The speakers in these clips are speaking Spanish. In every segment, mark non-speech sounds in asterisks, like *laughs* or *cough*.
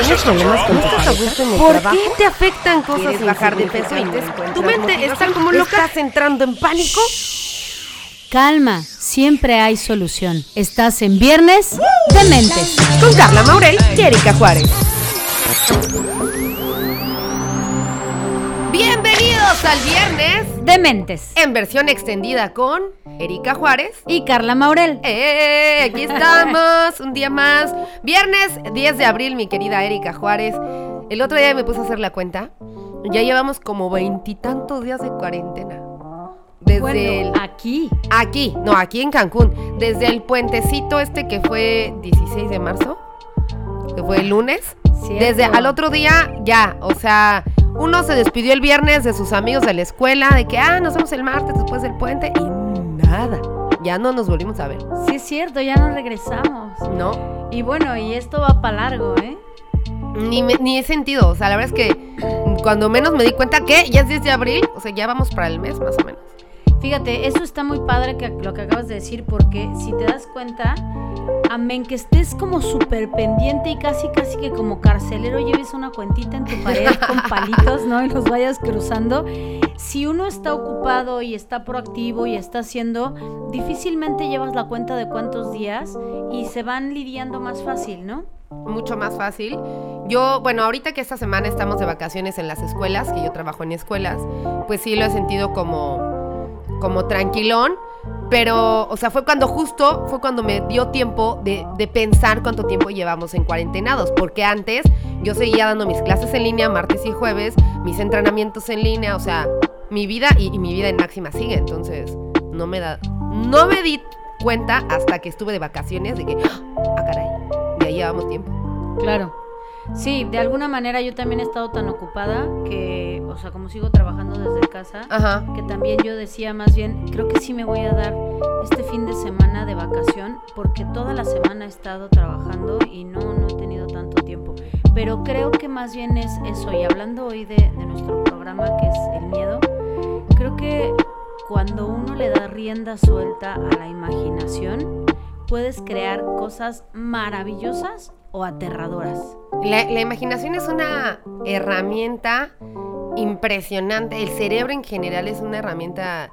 ¿Tienes problemas con tu pareja? ¿Por qué te afectan cosas ¿Quieres bajar de peso y te? Tu mente está como loca. ¿Estás entrando en pánico? Calma, siempre hay solución. Estás en Viernes de Mentes. Con Carla Maurel y Erika Juárez. Bienvenidos al viernes De Mentes. en versión extendida con Erika Juárez. Y Carla Maurel. ¡Eh! Aquí estamos, un día más. Viernes 10 de abril, mi querida Erika Juárez. El otro día me puse a hacer la cuenta. Ya llevamos como veintitantos días de cuarentena. Desde Bueno, el- aquí. Aquí, no, aquí en Cancún. Desde el puentecito este que fue 16 de marzo, que fue el lunes. Cierto. Desde al otro día, ya, o sea, uno se despidió el viernes de sus amigos de la escuela, de que, ah, nos vemos el martes después del puente, y nada, ya no nos volvimos a ver, Sí, es cierto, ya nos regresamos. ¿no? Y bueno, y esto va para largo, ¿eh? Ni, me- ni he sentido, o sea, la verdad es que cuando menos me di cuenta que ya es 10 de abril, o sea, ya vamos para el mes más o menos. Fíjate, eso está muy padre que, lo que acabas de decir, porque si te das cuenta, amén que estés como súper pendiente y casi, casi que como carcelero lleves una cuentita en tu pared con *laughs* palitos, ¿no? Y los vayas cruzando. Si uno está ocupado y está proactivo y está haciendo, difícilmente llevas la cuenta de cuántos días y se van lidiando más fácil, ¿no? mucho más fácil. Yo, bueno, ahorita que esta semana estamos de vacaciones en las escuelas, que yo trabajo en escuelas, pues sí lo he sentido como, como tranquilón. Pero, o sea, fue cuando justo, fue cuando me dio tiempo de, de pensar cuánto tiempo llevamos en cuarentenados. Porque antes yo seguía dando mis clases en línea martes y jueves, mis entrenamientos en línea, o sea, mi vida y, mi vida en máxima sigue. Entonces, no me da, no me di cuenta hasta que estuve de vacaciones de que, ah, caray, ya llevamos tiempo. Claro. Sí, de alguna manera yo también he estado tan ocupada que, o sea, como sigo trabajando desde casa, Ajá. que también yo decía más bien, creo que sí me voy a dar este fin de semana de vacación porque toda la semana he estado trabajando y no, no he tenido tanto tiempo. Pero creo que más bien es eso, y hablando hoy de, de nuestro programa que es el miedo, creo que cuando uno le da rienda suelta a la imaginación, puedes crear cosas maravillosas o aterradoras. La, la imaginación es una herramienta impresionante. El cerebro en general es una herramienta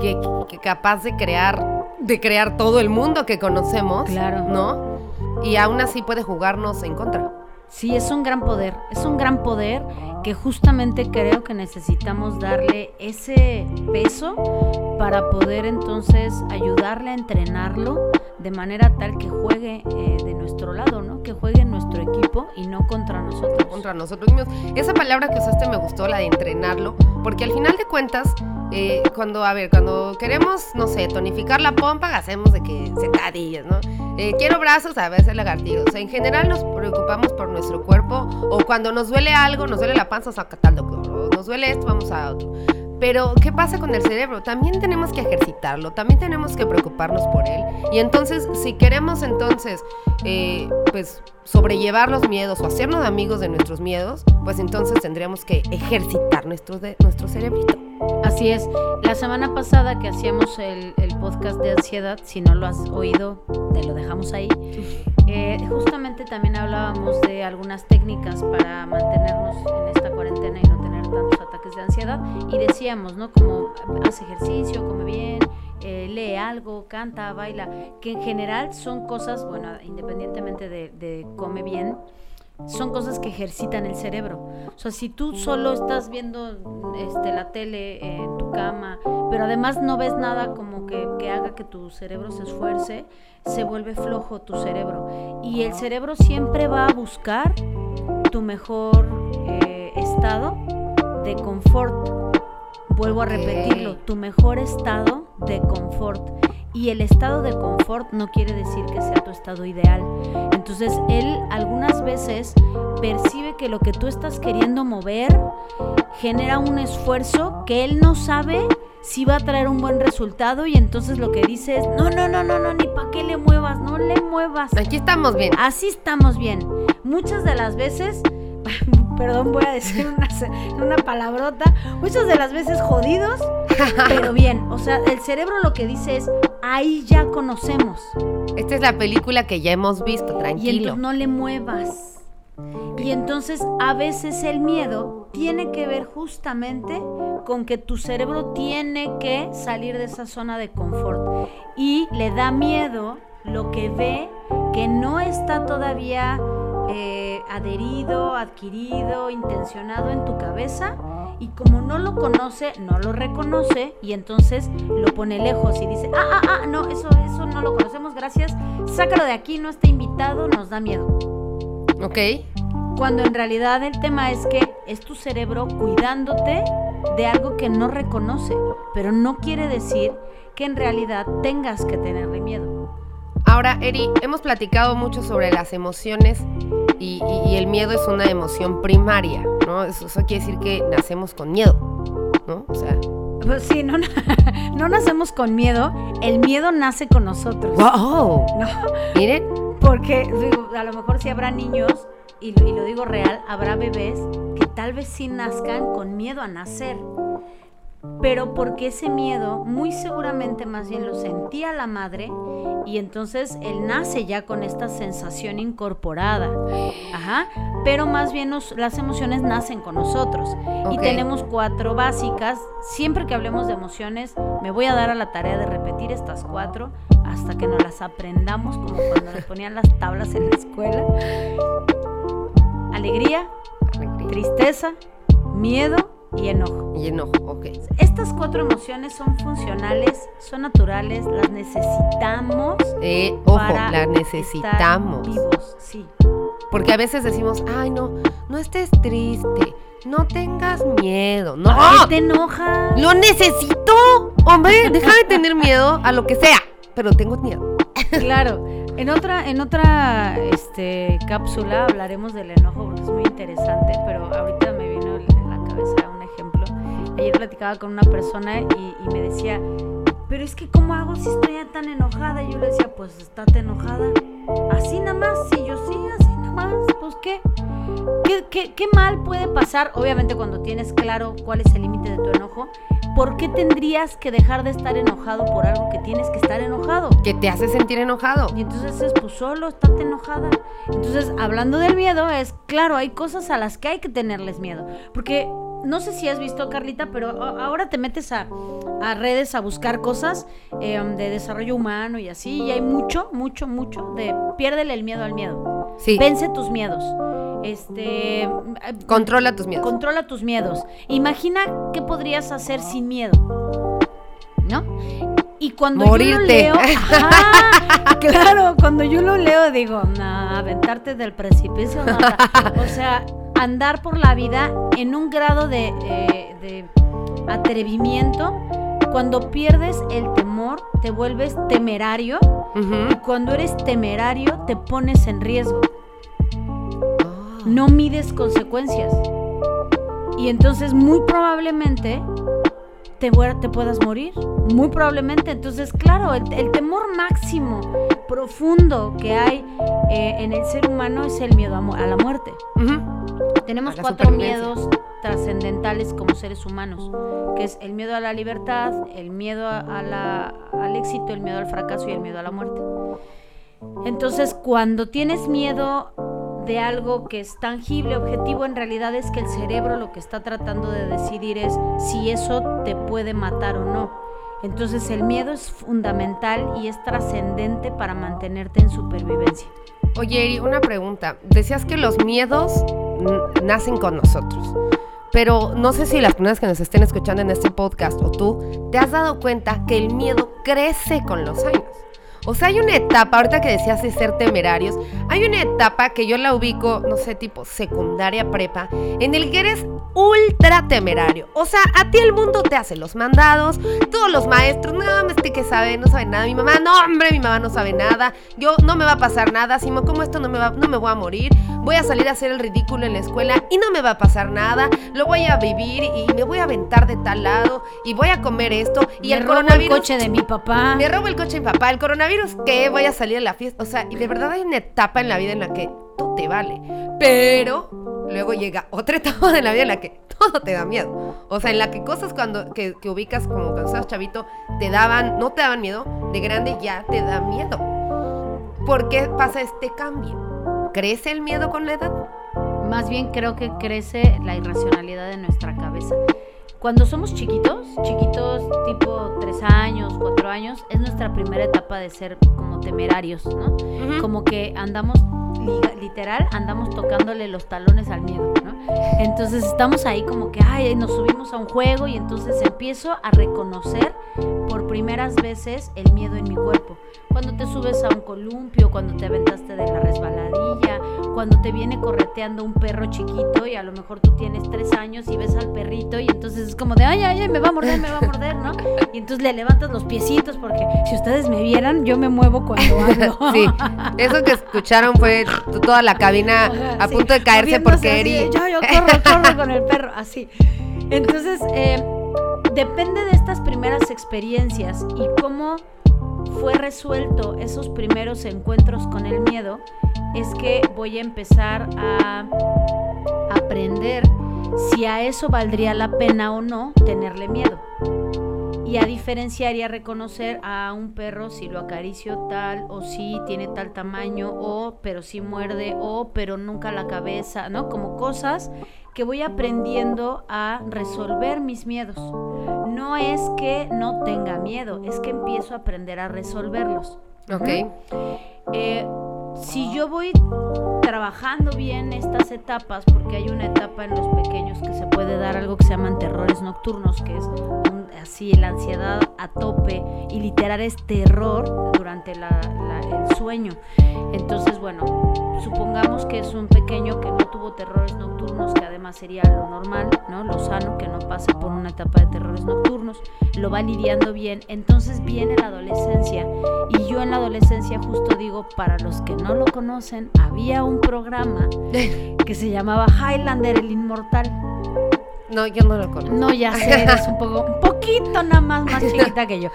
que, que capaz de crear, de crear todo el mundo que conocemos, Claro. ¿no? Y aún así puede jugarnos en contra. Sí, es un gran poder, es un gran poder que justamente creo que necesitamos darle ese peso para poder entonces ayudarle a entrenarlo de manera tal que juegue eh, de nuestro lado, ¿no? Que juegue en nuestro equipo y no contra nosotros. contra nosotros mismos. Esa palabra que usaste me gustó, la de entrenarlo, porque al final de cuentas, eh, cuando, a ver, cuando queremos, no sé, tonificar la pompa, hacemos de que sentadillas, ¿no? Eh, quiero brazos, a veces lagartijos. O sea, en general nos preocupamos por nuestro cuerpo, o cuando nos duele algo, nos duele la panza, tal doctor, nos duele esto, vamos a otro. Pero, ¿qué pasa con el cerebro? También tenemos que ejercitarlo, también tenemos que preocuparnos por él. Y entonces, si queremos entonces, eh, pues, sobrellevar los miedos o hacernos amigos de nuestros miedos, pues entonces tendríamos que ejercitar nuestro, de- nuestro cerebrito. Así es. La semana pasada que hacíamos el, el podcast de ansiedad, si no lo has oído, te lo dejamos ahí. eh, justamente también hablábamos de algunas técnicas para mantenernos en esta cuarentena y no tener tantos ataques de ansiedad. Y decíamos, ¿no? Como haz ejercicio, come bien, eh, lee algo, canta, baila, que en general son cosas, bueno, independientemente de, de come bien, son cosas que ejercitan el cerebro. O sea, si tú solo estás viendo este, la tele en tu cama, pero además no ves nada como que, que haga que tu cerebro se esfuerce, se vuelve flojo tu cerebro. Y el cerebro siempre va a buscar tu mejor eh, estado de confort. Vuelvo a repetirlo, tu mejor estado de confort. Y el estado de confort no quiere decir que sea tu estado ideal. Entonces él algunas veces percibe que lo que tú estás queriendo mover genera un esfuerzo que él no sabe si va a traer un buen resultado y entonces lo que dice es, no, no, no, no, no, ni para qué le muevas, no le muevas. Aquí estamos bien. Así estamos bien. Muchas de las veces, *laughs* perdón, voy a decir una, una palabrota, muchas de las veces jodidos, *laughs* pero bien. O sea, el cerebro lo que dice es, ahí ya conocemos. Esta es la película que ya hemos visto, Y tranquilo. entonces no le muevas. Y entonces a veces el miedo tiene que ver justamente con que tu cerebro tiene que salir de esa zona de confort y le da miedo lo que ve que no está todavía eh, adherido, adquirido, intencionado en tu cabeza y como no lo conoce, no lo reconoce y entonces lo pone lejos y dice, ah, ah, gracias, sácalo de aquí, no está invitado, nos da miedo. Ok. Cuando en realidad el tema es que es tu cerebro cuidándote de algo que no reconoce, pero no quiere decir que en realidad tengas que tenerle miedo. Ahora, Eri, hemos platicado mucho sobre las emociones y, y- y el miedo es una emoción primaria, ¿no? Eso, eso quiere decir que nacemos con miedo, ¿no? O sea, Pues sí, *laughs* no, no nacemos con miedo, el miedo nace con nosotros. ¡wow! No, Miren, porque digo, a lo mejor si habrá niños, y lo digo real, habrá bebés que tal vez sí nazcan con miedo a nacer. Pero porque ese miedo muy seguramente más bien lo sentía la madre y entonces él nace ya con esta sensación incorporada. Ajá. Pero más bien nos- las emociones nacen con nosotros. Y tenemos cuatro básicas. Siempre que hablemos de emociones, me voy a dar a la tarea de repetir estas cuatro hasta que nos las aprendamos como cuando nos ponían las tablas en la escuela. Alegría, tristeza, miedo y enojo. y enojo, ok. Estas cuatro emociones son funcionales, son naturales, las necesitamos Eh, ojo, para la estar necesitamos. vivos, sí. Porque a veces decimos, ay, no, no estés triste, no tengas miedo. No, ¿Por qué te enojas? lo necesito. Hombre, *laughs* deja de tener miedo a lo que sea, pero tengo miedo. Claro. En otra, en otra este, cápsula hablaremos del enojo porque es muy interesante, pero ahorita Ayer platicaba con una persona y, y me decía, pero es que ¿cómo hago si estoy tan enojada? Y yo le decía, pues estate enojada. Así nada más, si yo sí, así nada más, pues ¿qué? ¿Qué, qué, qué mal puede pasar? Obviamente cuando tienes claro cuál es el límite de tu enojo, ¿por qué tendrías que dejar de estar enojado por algo que tienes que estar enojado? Que te hace sentir enojado. Y entonces es, pues solo, estate enojada. Entonces, hablando del miedo, es claro, hay cosas a las que hay que tenerles miedo. Porque no sé si has visto, Carlita, pero ahora te metes a, a redes a buscar cosas eh, de desarrollo humano y así, y hay mucho, mucho, mucho de piérdele el miedo al miedo. Sí, Vence tus miedos. Este. eh, controla tus miedos. Controla tus miedos. Imagina qué podrías hacer sin miedo. ¿No? Y cuando yo lo leo, *laughs* ajá, claro, cuando yo lo leo digo, nah, aventarte del precipicio, nada. o sea, andar por la vida en un grado de, eh, de atrevimiento. Cuando pierdes el temor, te vuelves temerario. Y cuando eres temerario, te pones en riesgo Ah. no mides consecuencias. Y entonces muy probablemente te, puedas morir. Muy probablemente. Entonces, claro, el, el temor máximo, profundo que hay eh, en el ser humano es el miedo a, la muerte. Ujú. Tenemos cuatro miedos trascendentales como seres humanos, que es el miedo a la libertad, el miedo a la- al éxito, el miedo al fracaso y el miedo a la muerte. Entonces, cuando tienes miedo de algo que es tangible, objetivo, en realidad es que el cerebro lo que está tratando de decidir es si eso te puede matar o no. Entonces el miedo es fundamental y es trascendente para mantenerte en supervivencia. Oye, Eri, una pregunta. Decías que los miedos nacen con nosotros. Pero no sé si las personas que nos estén escuchando en este podcast o tú, te has dado cuenta que el miedo crece con los años. O sea, hay una etapa, ahorita que decías de ser temerarios, hay una etapa que yo la ubico, no sé, tipo secundaria prepa, en el que eres ultra temerario. O sea, a ti el mundo te hace los mandados, todos los maestros, no, este que sabe, no sabe nada. Mi mamá, no, hombre, mi mamá no sabe nada. Yo no me va a pasar nada. Si me como esto, no me, va, no me voy a morir. Voy a salir a hacer el ridículo en la escuela y no me va a pasar nada. Lo voy a vivir y me voy a aventar de tal lado y voy a comer esto. Y Me el robo coronavirus. el coche de mi papá. Me robo el coche de mi papá. El coronavirus, ¿qué? Voy a salir a la fiesta. O sea, y de verdad hay una etapa en la vida en la que todo te vale. Pero luego llega otra *laughs* etapa de la vida en la que todo te da miedo. O sea, en la que cosas cuando que, que ubicas como cuando estabas chavito te daban, no te daban miedo, de grande ya te da miedo. ¿Por qué pasa este cambio? ¿Crece el miedo con la edad? más bien creo que crece la irracionalidad de nuestra cabeza. Cuando somos chiquitos, chiquitos tipo 3 años, 4 años, es nuestra primera etapa de ser como temerarios, ¿no? Ujú. Como que andamos, li- literal, andamos tocándole los talones al miedo, ¿no? Entonces estamos ahí como que, ay, nos subimos a un juego y entonces empiezo a reconocer por primeras veces el miedo en mi cuerpo. Cuando te subes a un columpio, cuando te aventaste de la resbaladilla, cuando te viene correteando un perro chiquito y a lo mejor tú tienes tres años y ves al perrito y entonces es como de, ay, ay, ay, me va a morder, me va a morder, ¿no? *laughs* Y entonces le levantas los piecitos porque si ustedes me vieran, yo me muevo cuando *laughs* hablo. Sí, *laughs* eso que escucharon fue toda la cabina a sí, punto de caerse porque Eri. Yo, yo corro, corro con el perro, así. Entonces, eh, depende de estas primeras experiencias y cómo fue resuelto esos primeros encuentros con el miedo, es que voy a empezar a aprender si a eso valdría la pena o no tenerle miedo. Y a diferenciar y a reconocer a un perro si lo acaricio tal o si tiene tal tamaño o pero si muerde o pero nunca la cabeza, ¿no? Como cosas que voy aprendiendo a resolver mis miedos. No es que no tenga miedo, es que empiezo a aprender a resolverlos. Ok. Eh, si yo voy trabajando bien estas etapas, porque hay una etapa en los pequeños que se puede dar algo que se llaman terrores nocturnos, que es un- así la ansiedad a tope y literal es terror durante la- la- el sueño. Entonces, bueno, supongamos que es un pequeño que no tuvo terrores nocturnos, que además sería lo normal, ¿no? Lo sano, que no pase por una etapa de terrores nocturnos, lo va lidiando bien. Entonces viene la adolescencia y yo en la adolescencia justo digo, para los que no lo conocen, había un programa *laughs* que se llamaba Highlander el Inmortal. No, yo no lo conozco. No, ya sé, eres un poco, un poquito nada más más *laughs* chiquita que yo.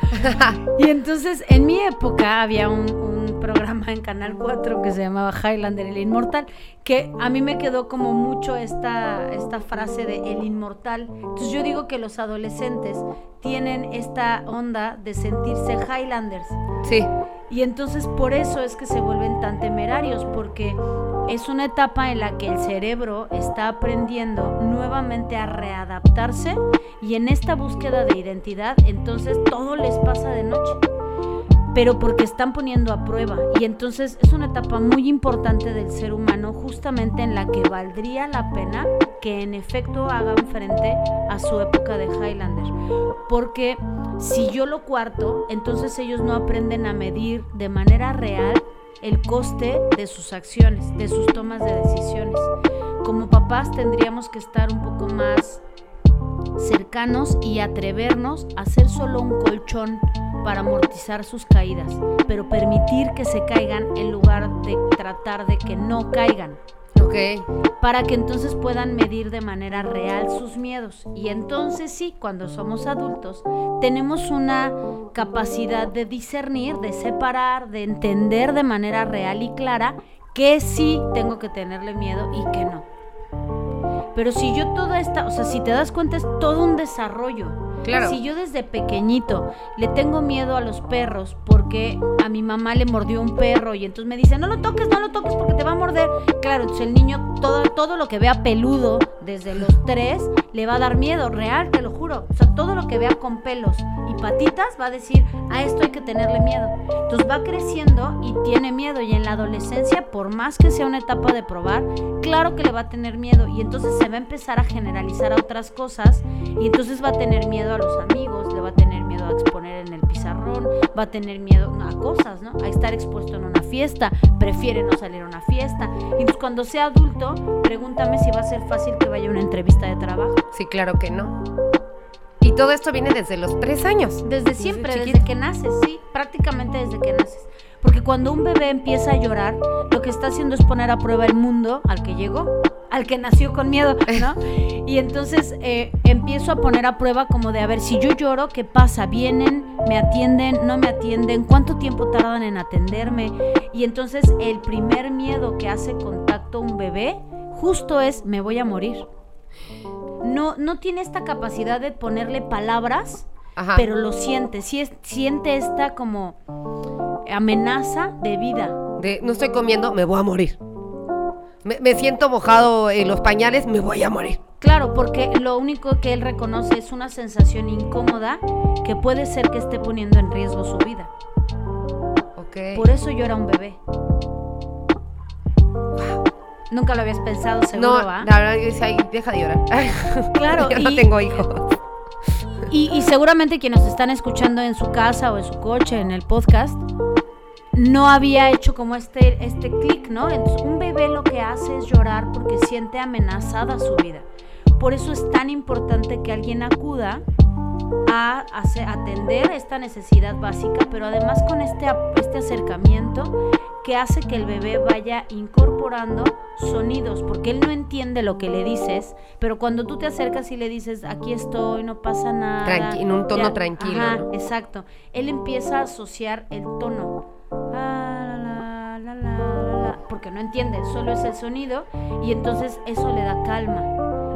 Y entonces en mi época había un, un programa en Canal 4 que se llamaba Highlander el Inmortal, que a mí me quedó como mucho esta, esta frase de el inmortal. Entonces yo digo que los adolescentes tienen esta onda de sentirse Highlanders. Sí. Y entonces por eso es que se vuelven tan temerarios, porque es una etapa en la que el cerebro está aprendiendo nuevamente a readaptarse y en esta búsqueda de identidad, entonces todo les pasa de noche. Pero porque están poniendo a prueba. Y entonces es una etapa muy importante del ser humano, justamente en la que valdría la pena que en efecto hagan frente a su época de Highlander. Porque si yo lo cuarto, entonces ellos no aprenden a medir de manera real el coste de sus acciones, de sus tomas de decisiones. Como papás tendríamos que estar un poco más cercanos y atrevernos a ser solo un colchón para amortizar sus caídas, pero permitir que se caigan en lugar de tratar de que no caigan Ok. para que entonces puedan medir de manera real sus miedos. Y entonces sí, cuando somos adultos, tenemos una capacidad de discernir, de separar, de entender de manera real y clara que sí tengo que tenerle miedo y que no. Pero si yo toda esta, o sea, si te das cuenta es todo un desarrollo. Claro. Si yo desde pequeñito le tengo miedo a los perros porque a mi mamá le mordió un perro y entonces me dice, no lo toques, no lo toques porque te va a morder. Claro, entonces el niño todo, todo lo que vea peludo desde los tres le va a dar miedo, real, te lo juro. O sea, todo lo que vea con pelos y patitas va a decir, a esto hay que tenerle miedo. Entonces va creciendo y tiene miedo y en la adolescencia, por más que sea una etapa de probar, claro que le va a tener miedo y entonces se va a empezar a generalizar a otras cosas y entonces va a tener miedo a los amigos, le va a tener miedo a exponer en el pizarrón, va a tener miedo a cosas, ¿no? A estar expuesto en una fiesta, prefiere no salir a una fiesta. Y entonces cuando sea adulto, pregúntame si va a ser fácil que vaya a una entrevista de trabajo. Sí, claro que no. Y todo esto viene desde los tres años. Desde siempre, desde, que naces, sí, prácticamente desde que naces. Porque cuando un bebé empieza a llorar, lo que está haciendo es poner a prueba el mundo al que llegó, al que nació con miedo, ¿no? *laughs* Y entonces eh, empiezo a poner a prueba como de, a ver, si yo lloro, ¿qué pasa? ¿Vienen? ¿Me atienden? ¿No me atienden? ¿Cuánto tiempo tardan en atenderme? Y entonces el primer miedo que hace contacto un bebé justo es, me voy a morir. No, no tiene esta capacidad de ponerle palabras Ajá. pero lo siente, sí es- siente esta como amenaza de vida. De no estoy comiendo, me voy a morir. me, me siento mojado en los pañales, me voy a morir. Claro, porque lo único que él reconoce es una sensación incómoda que puede ser que esté poniendo en riesgo su vida. Ok. Por eso yo era un bebé. Nunca lo habías pensado, seguro, no, ¿va? la verdad, yo decía, "Ay, deja de llorar. *laughs* Claro, yo no tengo hijos. Y, y seguramente quienes nos están escuchando en su casa o en su coche, en el podcast, no había hecho como este, este clic, ¿no? Entonces, un bebé lo que hace es llorar porque siente amenazada su vida. Por eso es tan importante que alguien acuda a, atender esta necesidad básica, pero además con este, este acercamiento que hace que el bebé vaya incorporando sonidos, porque él no entiende lo que le dices, pero cuando tú te acercas y le dices, aquí estoy, no pasa nada. Tranqui- en un tono tranquilo, Ajá, ¿no? exacto. Él empieza a asociar el tono. Ah, la, la, la, porque no entiende, solo es el sonido y entonces eso le da calma.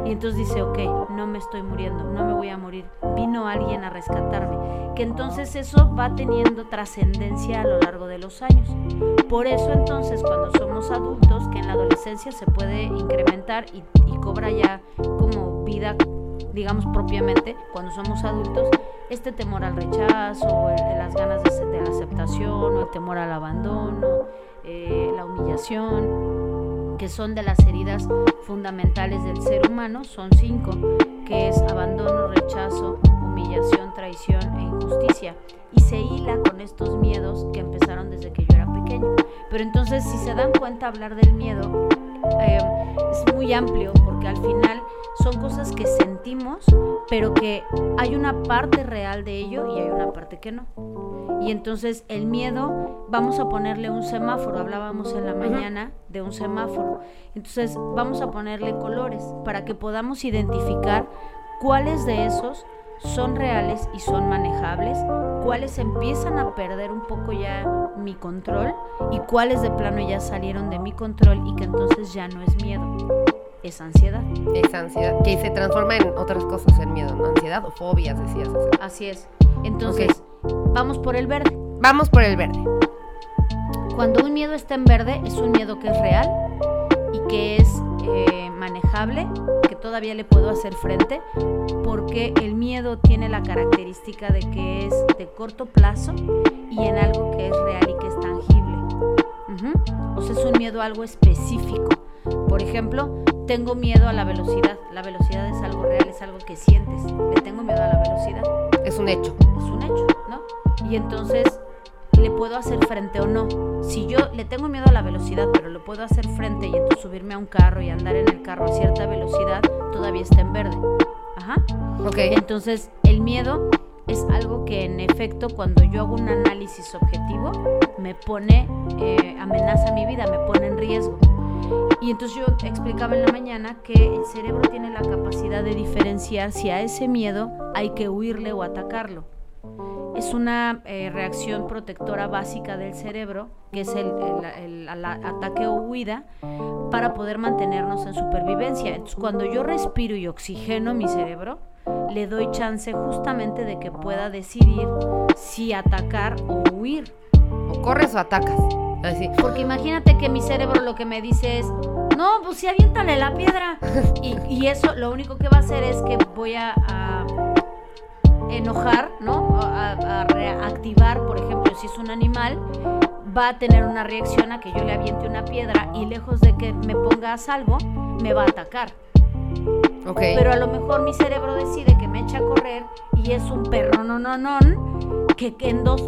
Y entonces dice, ok, no me estoy muriendo, no me voy a morir, vino alguien a rescatarme. Que entonces eso va teniendo trascendencia a lo largo de los años. Por eso entonces cuando somos adultos, que en la adolescencia se puede incrementar y, y cobra ya como vida, digamos propiamente, cuando somos adultos, este temor al rechazo, el- las ganas de, de la aceptación, o el temor al abandono, eh, la humillación, que son de las heridas fundamentales del ser humano, son cinco, que es abandono, rechazo, humillación, traición e injusticia. Y se hila con estos miedos que empezaron desde que yo era pequeño. Pero entonces, si se dan cuenta, hablar del miedo eh, es muy amplio porque al final son cosas que sentimos, pero que hay una parte real de ello y hay una parte que no. Y entonces el miedo, vamos a ponerle un semáforo, hablábamos en la mañana de un semáforo. Entonces vamos a ponerle colores para que podamos identificar cuáles de esos son reales y son manejables, cuáles empiezan a perder un poco ya mi control y cuáles de plano ya salieron de mi control y que entonces ya no es miedo, es ansiedad. Esa ansiedad, que se transforma en otras cosas, en miedo, ¿no? Ansiedad o fobias, decías. Así es. Entonces, vamos por el verde. Vamos por el verde. Cuando un miedo está en verde, es un miedo que es real y que es eh, manejable, que todavía le puedo hacer frente, porque el miedo tiene la característica de que es de corto plazo y en algo que es real y que es tangible. O sea, es un miedo a algo específico. Por ejemplo, tengo miedo a la velocidad. La velocidad es algo real, es algo que sientes. Le tengo miedo a la velocidad Es un hecho. es un hecho, ¿no? Y entonces le puedo hacer frente o no. Si yo le tengo miedo a la velocidad, pero lo puedo hacer frente y entonces subirme a un carro y andar en el carro a cierta velocidad, todavía está en verde. Ajá. Ok. Entonces, el miedo es algo que en efecto cuando yo hago un análisis objetivo me pone, eh, amenaza mi vida, me pone en riesgo. Y entonces yo explicaba en la mañana que el cerebro tiene la capacidad de diferenciar si a ese miedo hay que huirle o atacarlo. Es una eh, reacción protectora básica del cerebro, que es el, el- ataque o huida, para poder mantenernos en supervivencia. Entonces, cuando yo respiro y oxigeno mi cerebro, le doy chance justamente de que pueda decidir si atacar o huir. O corres o atacas. Así. Porque imagínate que mi cerebro lo que me dice es, no, pues sí, aviéntale la piedra. *laughs* Y, y eso lo único que va a hacer es que voy a, a enojar, ¿no? A, a reactivar, por ejemplo, si es un animal, va a tener una reacción a que yo le aviente una piedra y lejos de que me ponga a salvo, me va a atacar. Ok. Pero a lo mejor mi cerebro decide que me echa a correr y es un perro no no no que, que en dos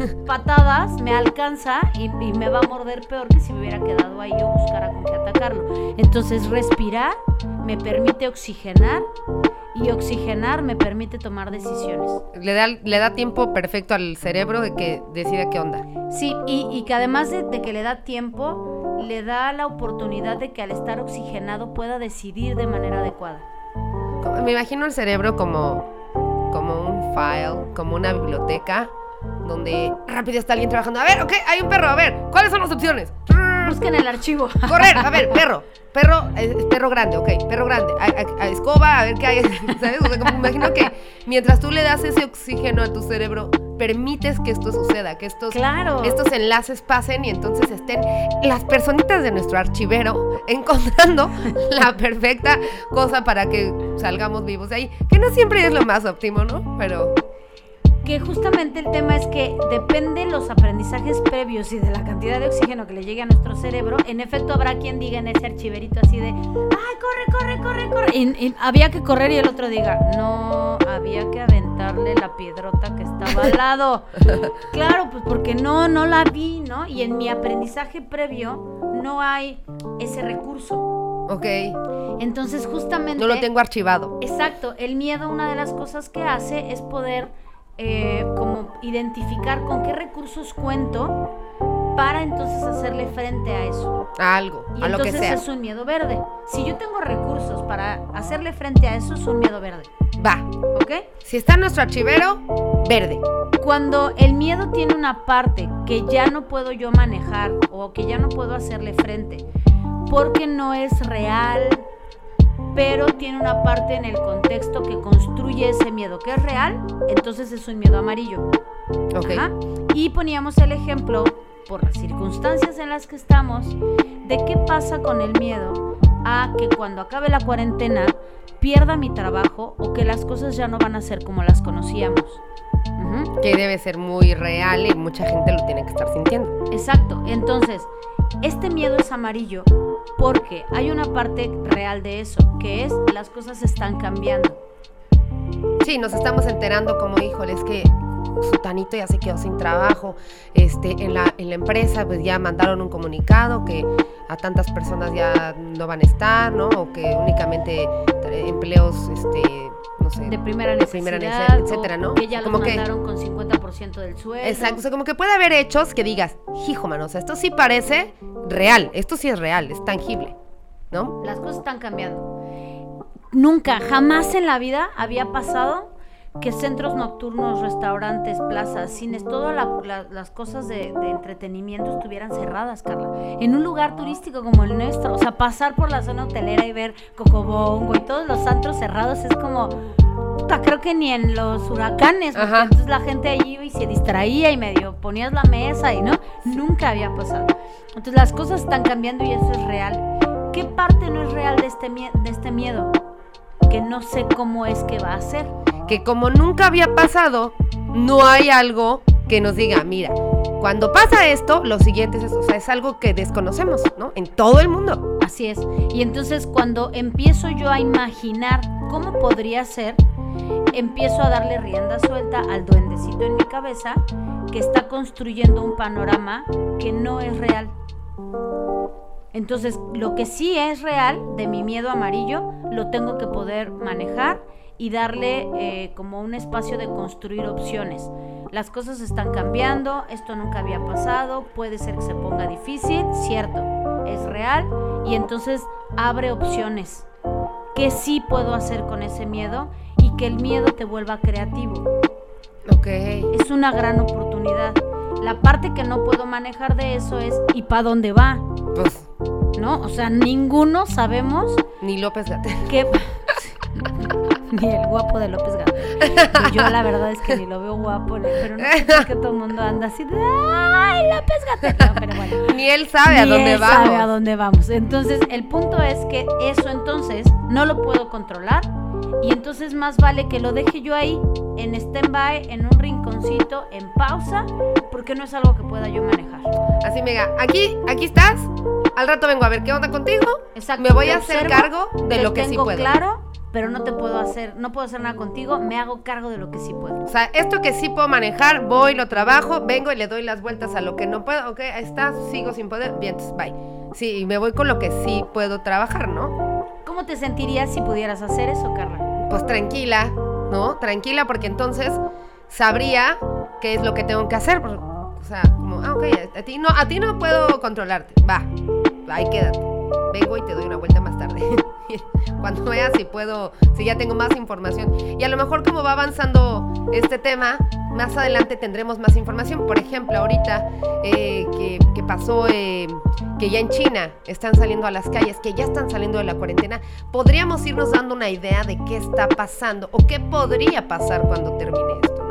*laughs* patadas me alcanza y, y me va a morder peor que si me hubiera quedado ahí o buscara con qué atacarlo. Entonces respirar me permite oxigenar y oxigenar me permite tomar decisiones. Le da, le da tiempo perfecto al cerebro de que decida qué onda. Sí, y, y que además de, de que le da tiempo, le da la oportunidad de que al estar oxigenado pueda decidir de manera adecuada. Me imagino el cerebro como, como un file, como una biblioteca, donde rápido está alguien trabajando. A ver, ok, hay un perro, a ver, ¿cuáles son las opciones? Busquen el archivo. Correr, a ver, perro. Perro, perro grande, ok, perro grande. A, a- a escoba, a ver qué hay. *laughs* ¿Sabes? O sea, como me imagino que mientras tú le das ese oxígeno a tu cerebro, permites que esto suceda, que estos, Claro. estos enlaces pasen y entonces estén las personitas de nuestro archivero encontrando *laughs* la perfecta cosa para que salgamos vivos de ahí. Que no siempre es lo más óptimo, ¿no? Pero Que justamente el tema es que depende los aprendizajes previos y de la cantidad de oxígeno que le llegue a nuestro cerebro. En efecto, habrá quien diga en ese archiverito así de, ¡ay, corre, corre, corre, corre! Y, y había que correr y el otro diga, no, había que aventarle la piedrota que estaba al lado. *laughs* claro, pues porque no, no la vi, ¿no? Y en mi aprendizaje previo no hay ese recurso. ok, Entonces, justamente... no lo tengo archivado. Exacto, el miedo una de las cosas que hace es poder eh, como identificar con qué recursos cuento para entonces hacerle frente a eso. A algo, Y a lo que entonces es un miedo verde. Si yo tengo recursos para hacerle frente a eso, es un miedo verde. Va. ¿Ok? Si está en nuestro archivero, verde. Cuando el miedo tiene una parte que ya no puedo yo manejar o que ya no puedo hacerle frente porque no es real, pero tiene una parte en el contexto que construye ese miedo que es real, entonces es un miedo amarillo. Ok. Ajá. Y poníamos el ejemplo, por las circunstancias en las que estamos, de qué pasa con el miedo a que cuando acabe la cuarentena pierda mi trabajo o que las cosas ya no van a ser como las conocíamos. Ujú. Que debe ser muy real y mucha gente lo tiene que estar sintiendo. Exacto. Entonces, este miedo es amarillo porque hay una parte real de eso, que es las cosas están cambiando. Sí, nos estamos enterando como, híjole, es que Sutanito ya se quedó sin trabajo. Este, en la, en la empresa, pues ya mandaron un comunicado que a tantas personas ya no van a estar, ¿no? O que únicamente eh, empleos, este, no sé. De primera de primera necesidad, necesidad, etcétera, ¿no? Que ya Como los que- mandaron con 50% del sueldo. Exacto, o sea, como que puede haber hechos que digas, hijo, mano, o sea, esto sí parece real, esto sí es real, es tangible, ¿no? Las cosas están cambiando. Nunca, jamás en la vida había pasado que centros nocturnos, restaurantes, plazas, cines, todas la- la- las cosas de, de entretenimiento estuvieran cerradas, Carla. En un lugar turístico como el nuestro, o sea, pasar por la zona hotelera y ver Cocobongo y todos los antros cerrados es como, puta, creo que ni en los huracanes, porque Ajá. entonces la gente allí iba y se distraía y medio ponías la mesa y no, nunca había pasado. Entonces las cosas están cambiando y eso es real. ¿Qué parte no es real de este, de este miedo? Que no sé cómo es que va a ser. Que como nunca había pasado, no hay algo que nos diga, mira, cuando pasa esto, lo siguiente es o sea, es algo que desconocemos, ¿no? En todo el mundo. Así es. Y entonces cuando empiezo yo a imaginar cómo podría ser, empiezo a darle rienda suelta al duendecito en mi cabeza que está construyendo un panorama que no es real. Entonces, lo que sí es real de mi miedo amarillo, lo tengo que poder manejar y darle eh, como un espacio de construir opciones. Las cosas están cambiando, esto nunca había pasado, puede ser que se ponga difícil, cierto, es real y entonces abre opciones. ¿Qué sí puedo hacer con ese miedo? Y que el miedo te vuelva creativo Ok. es una gran oportunidad. La parte que no puedo manejar de eso es ¿y para dónde va? Pues, ¿No? O sea, ninguno sabemos ni López Gatel. qué... *laughs* *laughs* ni el guapo de López Gatel. Yo la verdad es que ni lo veo guapo, pero no sé por qué todo el mundo anda así de ¡ay, López Gatel! No, pero bueno. *laughs* Ni él sabe a Ni dónde él vamos. sabe a dónde vamos. Entonces, el punto es que eso entonces no lo puedo controlar y entonces más vale que lo deje yo ahí en stand-by, en un rinconcito, en pausa, porque no es algo que pueda yo manejar. Así, mega, aquí, aquí estás. Al rato vengo a ver qué onda contigo. Exacto. Me voy a hacer cargo de lo que sí tengo puedo. claro, pero no te puedo hacer, no puedo hacer nada contigo, me hago cargo de lo que sí puedo. O sea, esto que sí puedo manejar, voy, lo trabajo, vengo y le doy las vueltas a lo que no puedo. Ok, ahí está, sigo sin poder. Bien, entonces, bye. Sí, y me voy con lo que sí puedo trabajar, ¿no? ¿Cómo te sentirías si pudieras hacer eso, Carla? Pues tranquila, ¿no? Tranquila, porque entonces sabría qué es lo que tengo que hacer. por- O sea, como, ah, ok, a ti no, a ti no puedo controlarte. Va, ahí quédate. Vengo y te doy una vuelta más tarde. *laughs* Cuando vea si puedo, si ya tengo más información. Y a lo mejor como va avanzando este tema, más adelante tendremos más información. Por ejemplo, ahorita eh, que, pasó eh, que ya en China están saliendo a las calles, que ya están saliendo de la cuarentena, podríamos irnos dando una idea de qué está pasando o qué podría pasar cuando termine esto.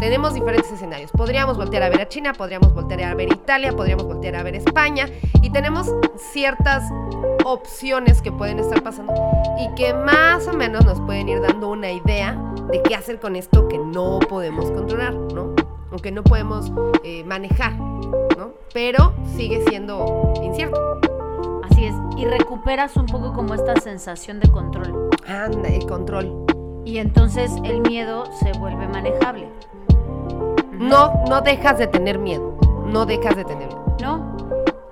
Tenemos diferentes escenarios. Podríamos voltear a ver a China, podríamos voltear a ver Italia, podríamos voltear a ver España y tenemos ciertas opciones que pueden estar pasando y que más o menos nos pueden ir dando una idea de qué hacer con esto que no podemos controlar, ¿no? Aunque no podemos eh, manejar, ¿no? Pero sigue siendo incierto. Así es. Y recuperas un poco como esta sensación de control. Anda, el control. Y entonces el miedo se vuelve manejable. No, no dejas de tener miedo. No dejas de tener miedo. ¿No?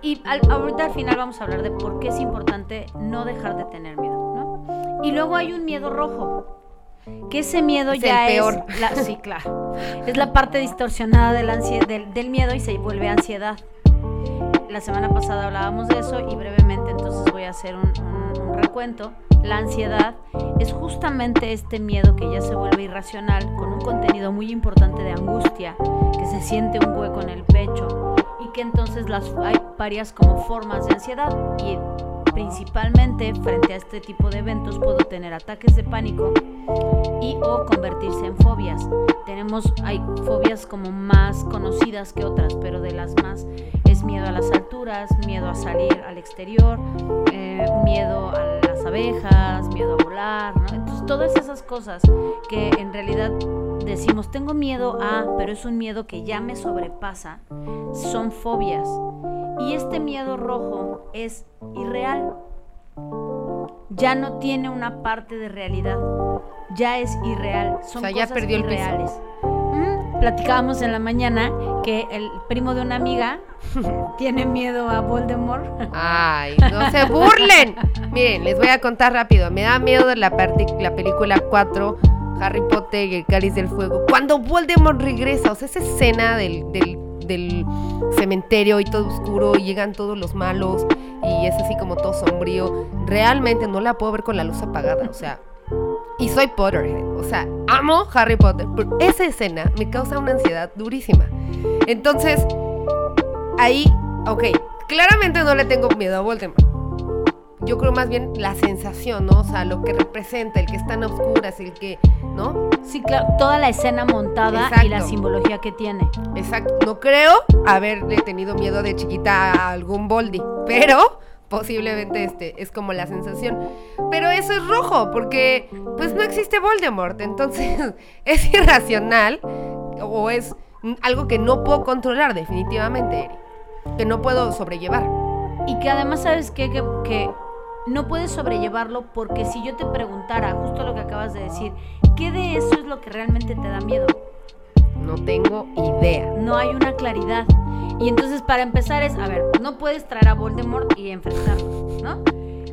Y al- ahorita al final vamos a hablar de por qué es importante no dejar de tener miedo, ¿no? Y luego hay un miedo rojo. Que ese miedo Es ya el peor. es. La, sí, claro. Es la parte distorsionada del, del miedo y se vuelve ansiedad. La semana pasada hablábamos de eso y brevemente entonces voy a hacer un, un- un recuento. La ansiedad es justamente este miedo que ya se vuelve irracional con un contenido muy importante de angustia, que se siente un hueco en el pecho y que entonces las, hay varias como formas de ansiedad y principalmente frente a este tipo de eventos puedo tener ataques de pánico y o convertirse en fobias. Tenemos, hay fobias como más conocidas que otras, pero de las más es miedo a las alturas, miedo a salir al exterior, eh, miedo a las abejas, miedo a volar, ¿no? Entonces todas esas cosas que en realidad decimos tengo miedo a, pero es un miedo que ya me sobrepasa, son fobias. Y este miedo rojo es irreal. Ya no tiene una parte de realidad. Ya es irreal. Son O sea, ya cosas perdió el irreales. Mm, Platicábamos en la mañana que el primo de una amiga *laughs* tiene miedo a Voldemort. Ay, no se *laughs* burlen. Miren, les voy a contar rápido. Me da miedo de la, la película 4, Harry Potter y el Cáliz del Fuego. Cuando Voldemort regresa, o sea, esa escena del, del, del cementerio y todo oscuro y llegan todos los malos y es así como todo sombrío. Realmente no la puedo ver con la luz apagada, o sea. Y soy Potterhead, o sea, amo Harry Potter, pero esa escena me causa una ansiedad durísima. Entonces, ahí, ok, claramente no le tengo miedo a Voldemort. Yo creo más bien la sensación, ¿no? O sea, lo que representa, el que está en oscuras, el que, ¿no? Sí, claro, toda la escena montada y la simbología que tiene. Exacto. No creo haberle tenido miedo de chiquita a algún Voldy, pero posiblemente este es como la sensación. Pero eso es rojo, porque pues no existe Voldemort, entonces *laughs* es irracional o es algo que no puedo controlar definitivamente, que no puedo sobrellevar. Y que además, ¿sabes qué? Que, que no puedes sobrellevarlo porque si yo te preguntara, justo lo que acabas de decir, ¿qué de eso es lo que realmente te da miedo? No tengo idea. No hay una claridad. Y entonces para empezar es, a ver, no puedes traer a Voldemort y enfrentarlo, ¿no?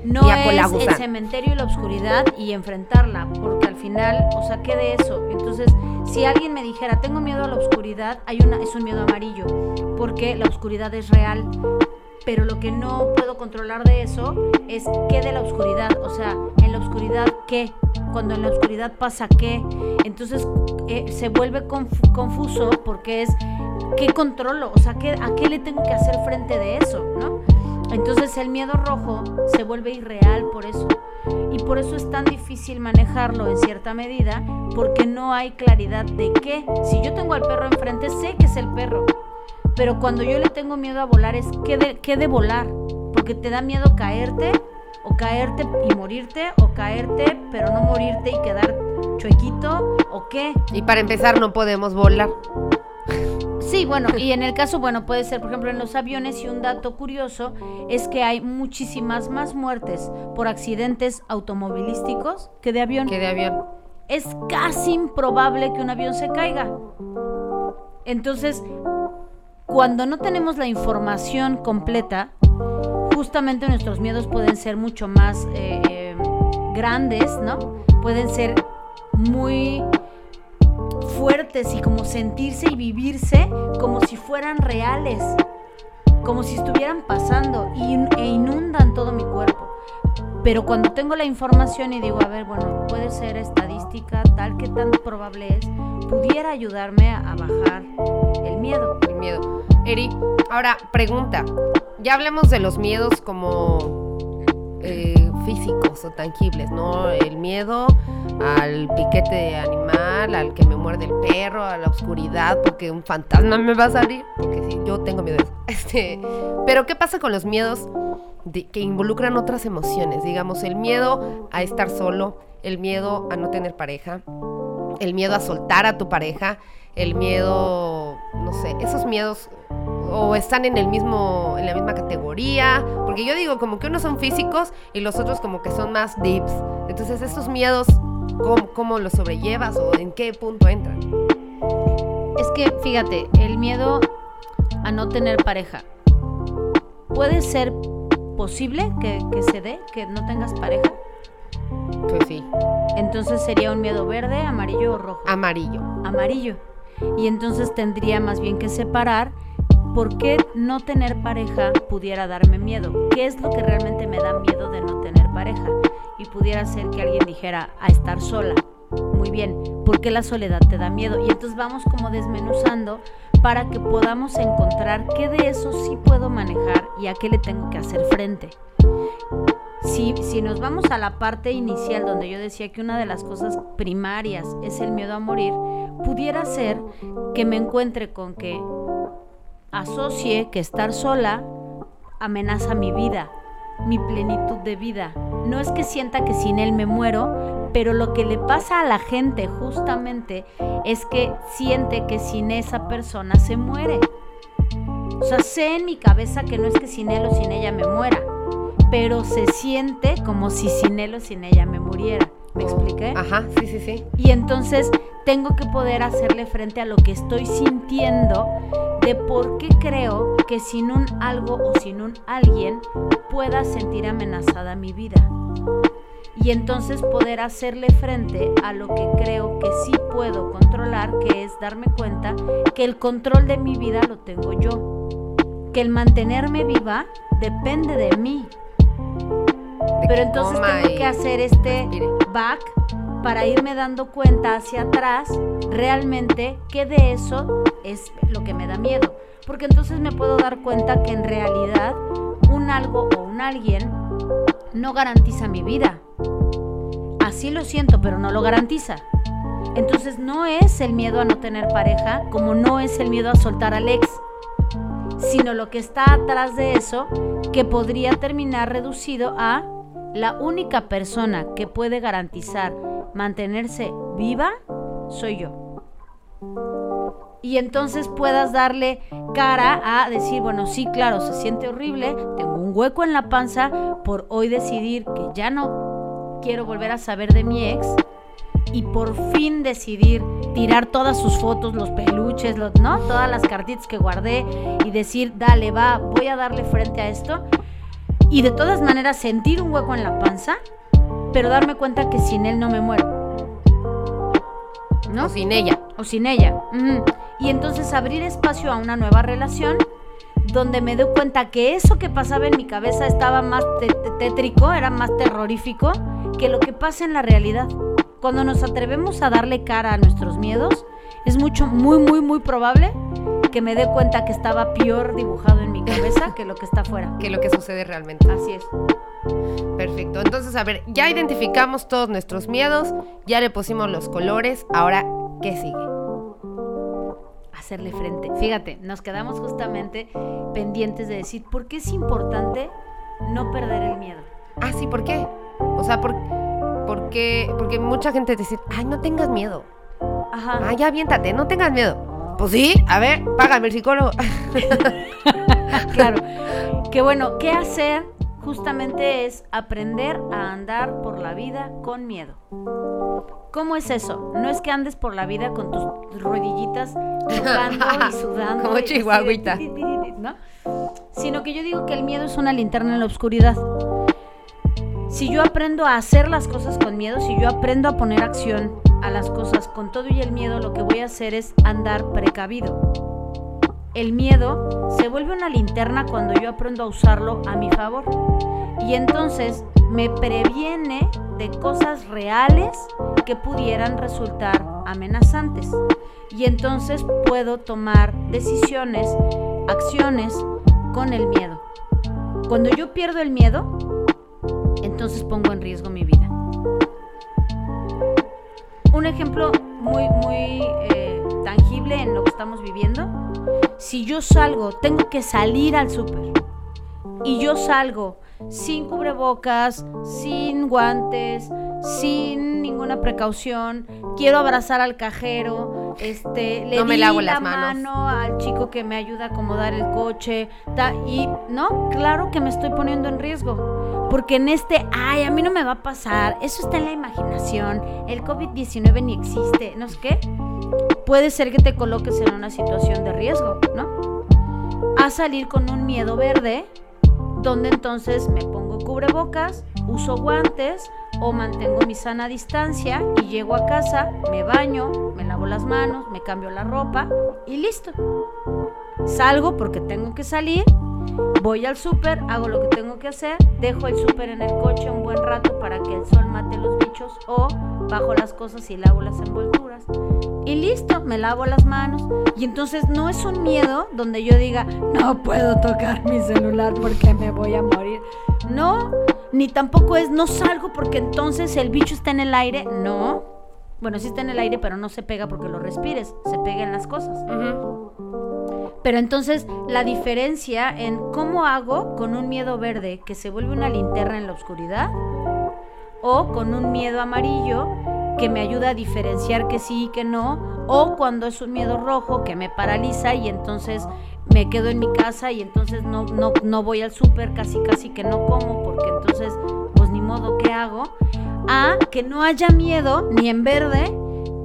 No es el cementerio y la oscuridad y enfrentarla, porque al final, o sea, ¿qué de eso? Entonces, si alguien me dijera, tengo miedo a la oscuridad, hay una, es un miedo amarillo, porque la oscuridad es real, pero lo que no puedo controlar de eso es qué de la oscuridad, o sea, en la oscuridad qué, cuando en la oscuridad pasa qué, entonces eh, se vuelve conf- confuso porque es qué controlo, o sea, ¿qué, a qué le tengo que hacer frente de eso, ¿no? Entonces el miedo rojo se vuelve irreal por eso. Y por eso es tan difícil manejarlo en cierta medida, porque no hay claridad de qué. Si yo tengo al perro enfrente, sé que es el perro. Pero cuando yo le tengo miedo a volar es qué de, qué de volar. Porque te da miedo caerte, o caerte y morirte, o caerte pero no morirte y quedar chuequito, o qué. Y para empezar no podemos volar. Sí, bueno, y en el caso, bueno, puede ser, por ejemplo, en los aviones y un dato curioso es que hay muchísimas más muertes por accidentes automovilísticos que de avión. Que de avión. Es casi improbable que un avión se caiga. Entonces, cuando no tenemos la información completa, justamente nuestros miedos pueden ser mucho más eh, grandes, ¿no? Pueden ser muy fuertes y como sentirse y vivirse como si fueran reales, como si estuvieran pasando e inundan todo mi cuerpo. Pero cuando tengo la información y digo, a ver, bueno, puede ser estadística tal que tan probable es, pudiera ayudarme a, bajar el miedo. El miedo. Eri, ahora pregunta. Ya hablemos de los miedos como eh, físicos o tangibles, ¿no? El miedo al piquete animal, al que me muerde el perro, a la oscuridad, porque un fantasma me va a salir, porque sí, yo tengo miedo de. *laughs* Este, pero ¿qué pasa con los miedos de- que involucran otras emociones? Digamos, el miedo a estar solo, el miedo a no tener pareja, el miedo a soltar a tu pareja, el miedo, no sé, esos miedos o están en el mismo en la misma categoría, porque yo digo como que unos son físicos y los otros como que son más deeps. Entonces, esos miedos ¿cómo, cómo los sobrellevas o en qué punto entran? Es que, fíjate, el miedo a no tener pareja. ¿Puede ser posible que, que se dé, que no tengas pareja? Pues sí, Entonces sería un miedo verde, amarillo o rojo. amarillo. Amarillo. Y entonces tendría más bien que separar por qué no tener pareja pudiera darme miedo. ¿Qué es lo que realmente me da miedo de no tener pareja? Y pudiera ser que alguien dijera a estar sola. Muy bien, ¿por qué la soledad te da miedo? Y entonces vamos como desmenuzando para que podamos encontrar qué de eso sí puedo manejar y a qué le tengo que hacer frente. Si, si nos vamos a la parte inicial donde yo decía que una de las cosas primarias es el miedo a morir, pudiera ser que me encuentre con que asocie que estar sola amenaza mi vida, mi plenitud de vida. No es que sienta que sin él me muero, pero lo que le pasa a la gente justamente es que siente que sin esa persona se muere. O sea, sé en mi cabeza que no es que sin él o sin ella me muera, pero se siente como si sin él o sin ella me muriera. ¿Me expliqué? Ajá, sí, sí, sí. Y entonces tengo que poder hacerle frente a lo que estoy sintiendo de por qué creo que sin un algo o sin un alguien pueda sentir amenazada mi vida. Y entonces poder hacerle frente a lo que creo que sí puedo controlar, que es darme cuenta que el control de mi vida lo tengo yo. Que el mantenerme viva depende de mí. Pero entonces tengo que hacer este back para irme dando cuenta hacia atrás realmente qué de eso es lo que me da miedo. Porque entonces me puedo dar cuenta que en realidad un algo o un alguien no garantiza mi vida. Así lo siento, pero no lo garantiza. Entonces no es el miedo a no tener pareja como no es el miedo a soltar al ex, sino lo que está atrás de eso que podría terminar reducido a la única persona que puede garantizar mantenerse viva soy yo. Y entonces puedas darle cara a decir, bueno, sí, claro, se siente horrible, tengo un hueco en la panza por hoy decidir que ya no quiero volver a saber de mi ex y por fin decidir tirar todas sus fotos, los peluches, los, ¿no? Todas las cartitas que guardé y decir, dale, va, voy a darle frente a esto. Y de todas maneras sentir un hueco en la panza, pero darme cuenta que sin él no me muero. ¿No? O sin ella. o sin ella. Y entonces abrir espacio a una nueva relación donde me doy cuenta que eso que pasaba en mi cabeza estaba más tétrico, era más terrorífico que lo que pasa en la realidad. Cuando nos atrevemos a darle cara a nuestros miedos, es mucho, muy, muy, muy probable que me dé cuenta que estaba peor dibujado en mi cabeza que lo que está afuera. Que lo que sucede realmente. Así es. Perfecto. Entonces, a ver, ya identificamos todos nuestros miedos, ya le pusimos los colores, ahora, ¿qué sigue? hacerle frente. Fíjate, nos quedamos justamente pendientes de decir por qué es importante no perder el miedo. Ah, sí, ¿por qué? O sea, ¿por, por qué? Porque mucha gente dice, ay, no tengas miedo. Ajá. Ay, aviéntate, no tengas miedo. Pues sí, a ver, págame el psicólogo. *laughs* Claro. Que bueno, ¿qué hacer? Justamente es aprender a andar por la vida con miedo. ¿Cómo es eso? No es que andes por la vida con tus rodillitas tocando y *laughs* sudando. Como chihuahuita. ¿no? Sino que yo digo que el miedo es una linterna en la oscuridad. Si yo aprendo a hacer las cosas con miedo, si yo aprendo a poner acción a las cosas con todo y el miedo, lo que voy a hacer es andar precavido. El miedo se vuelve una linterna cuando yo aprendo a usarlo a mi favor. Y entonces me previene de cosas reales que pudieran resultar amenazantes. Y entonces puedo tomar decisiones, acciones con el miedo. Cuando yo pierdo el miedo, entonces pongo en riesgo mi vida. Un ejemplo muy, muy eh, tangible en lo que estamos viviendo. Si yo salgo, tengo que salir al súper. Y yo salgo sin cubrebocas, sin guantes, sin ninguna precaución. Quiero abrazar al cajero. Este, le No me di lavo la las manos. mano al chico que me ayuda a acomodar el coche. ta- y no, claro que me estoy poniendo en riesgo. Porque en este, ay, a mí no me va a pasar. Eso está en la imaginación. El COVID-19 ni existe. ¿No es qué? Puede ser que te coloques en una situación de riesgo, ¿no? A salir con un miedo verde, donde entonces me pongo cubrebocas, uso guantes o mantengo mi sana distancia y llego a casa, me baño, me lavo las manos, me cambio la ropa y listo. Salgo porque tengo que salir, voy al súper, hago lo que tengo que hacer, dejo el súper en el coche un buen rato para que el sol mate los bichos o bajo las cosas y lavo las envolturas. Y listo, me lavo las manos. Y entonces no es un miedo donde yo diga, no puedo tocar mi celular porque me voy a morir. No, ni tampoco es, no salgo porque entonces el bicho está en el aire. No. Bueno, sí está en el aire, pero no se pega porque lo respires, se pega en las cosas. Pero entonces la diferencia en cómo hago con un miedo verde que se vuelve una linterna en la oscuridad o con un miedo amarillo que me ayuda a diferenciar que sí y que no o cuando es un miedo rojo que me paraliza y entonces me quedo en mi casa y entonces no, no, no voy al súper casi casi que no como porque entonces pues ni modo ¿qué hago? A que no haya miedo ni en verde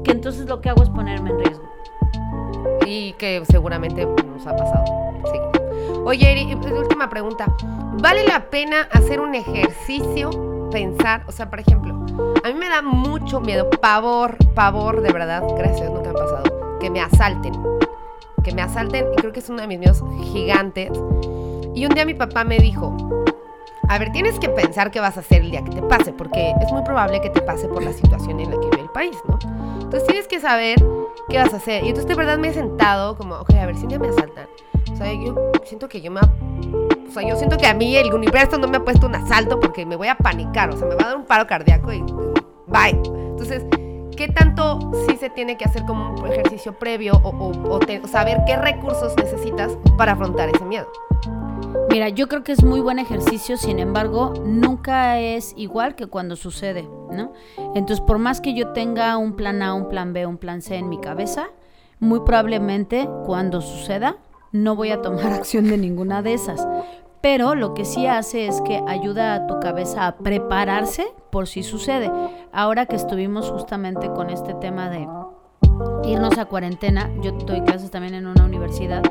que entonces lo que hago es ponerme en riesgo. Y que seguramente nos ha pasado. Sí. Oye, Eri, pues, última pregunta. ¿Vale la pena hacer un ejercicio, pensar? O sea, por ejemplo, a mí me da mucho miedo, pavor, pavor, de verdad, gracias nunca ha pasado, que me asalten. Que me asalten, y creo que es uno de mis miedos gigantes. Y un día mi papá me dijo, a ver, tienes que pensar qué vas a hacer el día que te pase, porque es muy probable que te pase por la situación en la que vive el país, ¿no? Entonces tienes que saber qué vas a hacer. Y entonces de verdad me he sentado como, ok, a ver, si un día me asaltan. O sea, yo siento que yo me... O sea, yo siento que a mí el universo no me ha puesto un asalto porque me voy a panicar. O sea, me va a dar un paro cardíaco y... Bye. Entonces, ¿qué tanto sí se tiene que hacer como un ejercicio previo o, saber qué recursos necesitas para afrontar ese miedo? Mira, yo creo que es muy buen ejercicio, sin embargo, nunca es igual que cuando sucede, ¿no? Entonces, por más que yo tenga un plan A, un plan B, un plan C en mi cabeza, muy probablemente cuando suceda no voy a tomar *laughs* acción de ninguna de esas. Pero lo que sí hace es que ayuda a tu cabeza a prepararse por si sucede. Ahora que estuvimos justamente con este tema de irnos a cuarentena, yo doy clases también en una universidad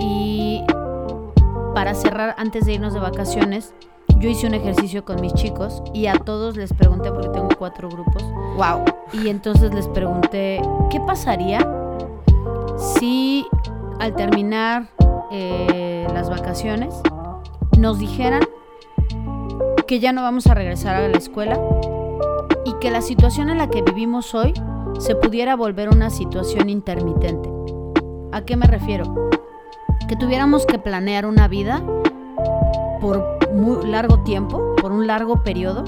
y para cerrar, antes de irnos de vacaciones, yo hice un ejercicio con mis chicos y a todos les pregunté, porque tengo cuatro grupos, ¡Wow! y entonces les pregunté, ¿qué pasaría si al terminar eh, las vacaciones nos dijeran que ya no vamos a regresar a la escuela y que la situación en la que vivimos hoy se pudiera volver una situación intermitente? ¿A qué me refiero? Que tuviéramos que planear una vida por muy largo tiempo, por un largo periodo,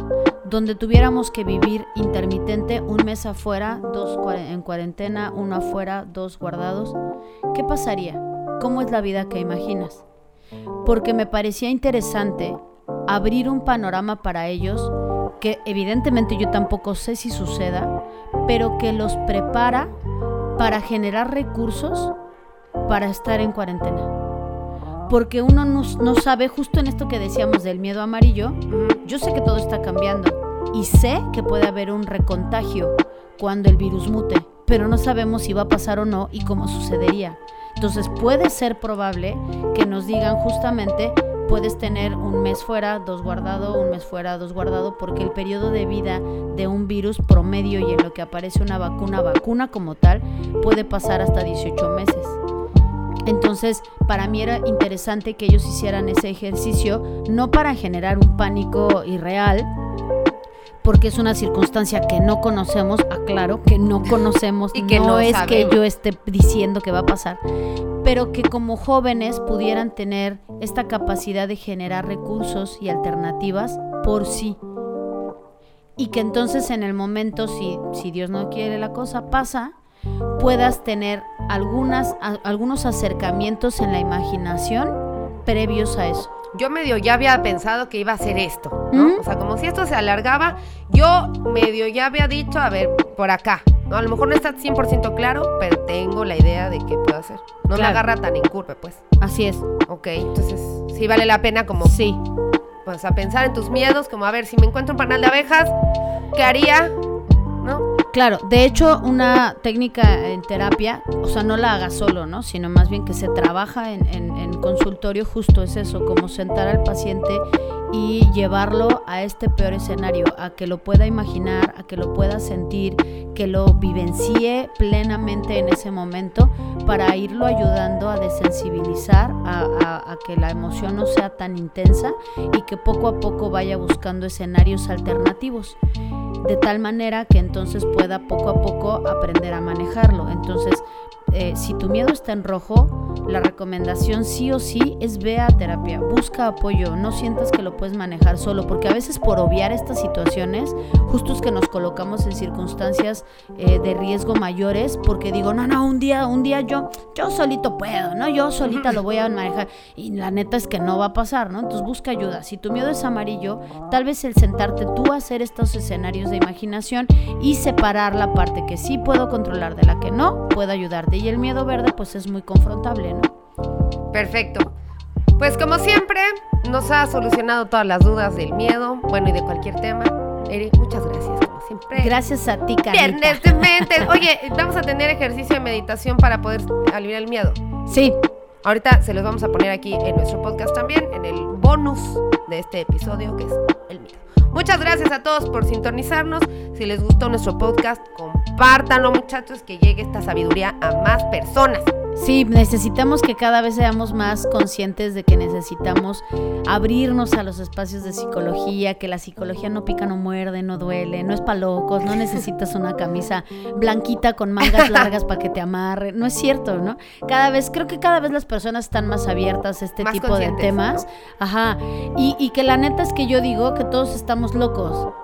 donde tuviéramos que vivir intermitente un mes afuera, dos en cuarentena, uno afuera, dos guardados. ¿Qué pasaría? ¿Cómo es la vida que imaginas? Porque me parecía interesante abrir un panorama para ellos que evidentemente yo tampoco sé si suceda, pero que los prepara para generar recursos para estar en cuarentena. Porque uno no, no sabe, justo en esto que decíamos del miedo amarillo, yo sé que todo está cambiando y sé que puede haber un recontagio cuando el virus mute, pero no sabemos si va a pasar o no y cómo sucedería. Entonces puede ser probable que nos digan justamente puedes tener un mes fuera, dos guardado, un mes fuera, dos guardado, porque el periodo de vida de un virus promedio y en lo que aparece una vacuna, vacuna como tal, puede pasar hasta 18 meses. Entonces, para mí era interesante que ellos hicieran ese ejercicio, no para generar un pánico irreal, porque es una circunstancia que no conocemos, aclaro, que no *laughs* conocemos, Y que no, no es sabemos. que yo esté diciendo que va a pasar, pero que como jóvenes pudieran tener esta capacidad de generar recursos y alternativas por sí. y que entonces en el momento, si, si Dios no quiere la cosa, pasa, puedas tener algunas, a- algunos acercamientos en la imaginación previos a eso. Yo medio ya había pensado que iba a ser esto, ¿no? O sea, como si esto se alargaba, yo medio ya había dicho, a ver, por acá, ¿no? A lo mejor no está 100% claro, pero tengo la idea de qué puedo hacer. No me agarra tan en curva, pues. Así es. Ok, entonces sí vale la pena como, Sí. pues, a pensar en tus miedos, como, a ver, si me encuentro un panal de abejas, ¿qué haría? Claro, de hecho, una técnica en terapia, o sea, no la haga solo, ¿no? Sino más bien que se trabaja en, consultorio, justo es eso, como sentar al paciente y llevarlo a este peor escenario, a que lo pueda imaginar, a que lo pueda sentir, que lo vivencie plenamente en ese momento para irlo ayudando a desensibilizar, a- a que la emoción no sea tan intensa y que poco a poco vaya buscando escenarios alternativos de tal manera que entonces pueda poco a poco aprender a manejarlo. Entonces, eh, si tu miedo está en rojo, la recomendación sí o sí es ve a terapia, busca apoyo, no sientas que lo puedes manejar solo, porque a veces por obviar estas situaciones, justo es que nos colocamos en circunstancias eh, de riesgo mayores, porque digo, no, no, un día, un día yo, yo solito puedo, ¿no? Yo solita lo voy a manejar, y la neta es que no va a pasar, ¿no? Entonces busca ayuda. Si tu miedo es amarillo, tal vez el sentarte tú a hacer estos escenarios de imaginación y separar la parte que sí puedo controlar de la que no, puede ayudarte. Y el miedo verde, pues es muy confrontable, ¿no? Perfecto. Pues como siempre, nos ha solucionado todas las dudas del miedo, bueno, y de cualquier tema. Eri, muchas gracias, como siempre. Gracias a ti, Carlita. Viernes de mentes. Oye, vamos a tener ejercicio de meditación para poder aliviar el miedo. Sí, Ahorita se los vamos a poner aquí en nuestro podcast también, en el bonus de este episodio, que es el miedo. Muchas gracias a todos por sintonizarnos. Si les gustó nuestro podcast, compártanlo, muchachos, que llegue esta sabiduría a más personas. Sí, necesitamos que cada vez seamos más conscientes de que necesitamos abrirnos a los espacios de psicología, que la psicología no pica, no muerde, no duele, no es para locos, no necesitas una camisa blanquita con mangas *laughs* largas para que te amarre, no es cierto, ¿no? Cada vez, creo que cada vez las personas están más abiertas a este Más tipo de temas, ajá, y, y que la neta es que yo digo que todos estamos locos.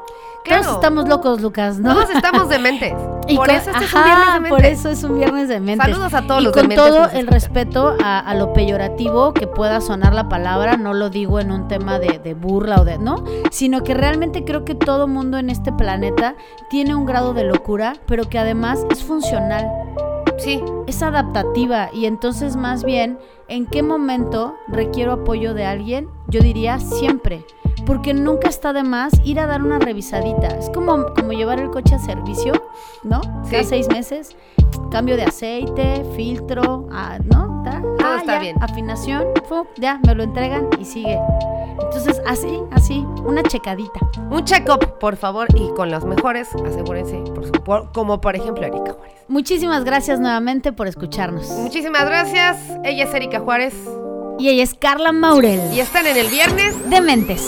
Claro. Todos estamos locos, Lucas, ¿no? Todos estamos *laughs* dementes. Y por con- eso este es un viernes de mentes. Por eso es un viernes de mentes. Saludos a todos y los con todo el respeto a, a lo peyorativo que pueda sonar la palabra, no lo digo en un tema de, de burla o de, ¿no? Sino que realmente creo que todo mundo en este planeta tiene un grado de locura, pero que además es funcional, Sí, es adaptativa y entonces más bien, ¿en qué momento requiero apoyo de alguien? Yo diría siempre. Porque nunca está de más ir a dar una revisadita. Es como, como llevar el coche a servicio, ¿no? Cada Sí. seis meses. Cambio de aceite, filtro, ah, ¿no? Todo ah, está ya, bien. Afinación, fu, ya, me lo entregan y sigue. Entonces, así, así, una checadita. un check-up, por favor, y con los mejores, asegúrense, por su- por- como por ejemplo Erika Juárez. Muchísimas gracias nuevamente por escucharnos. Muchísimas gracias. Ella es Erika Juárez Y ella es Carla Maurel. y están en el viernes De Mentes.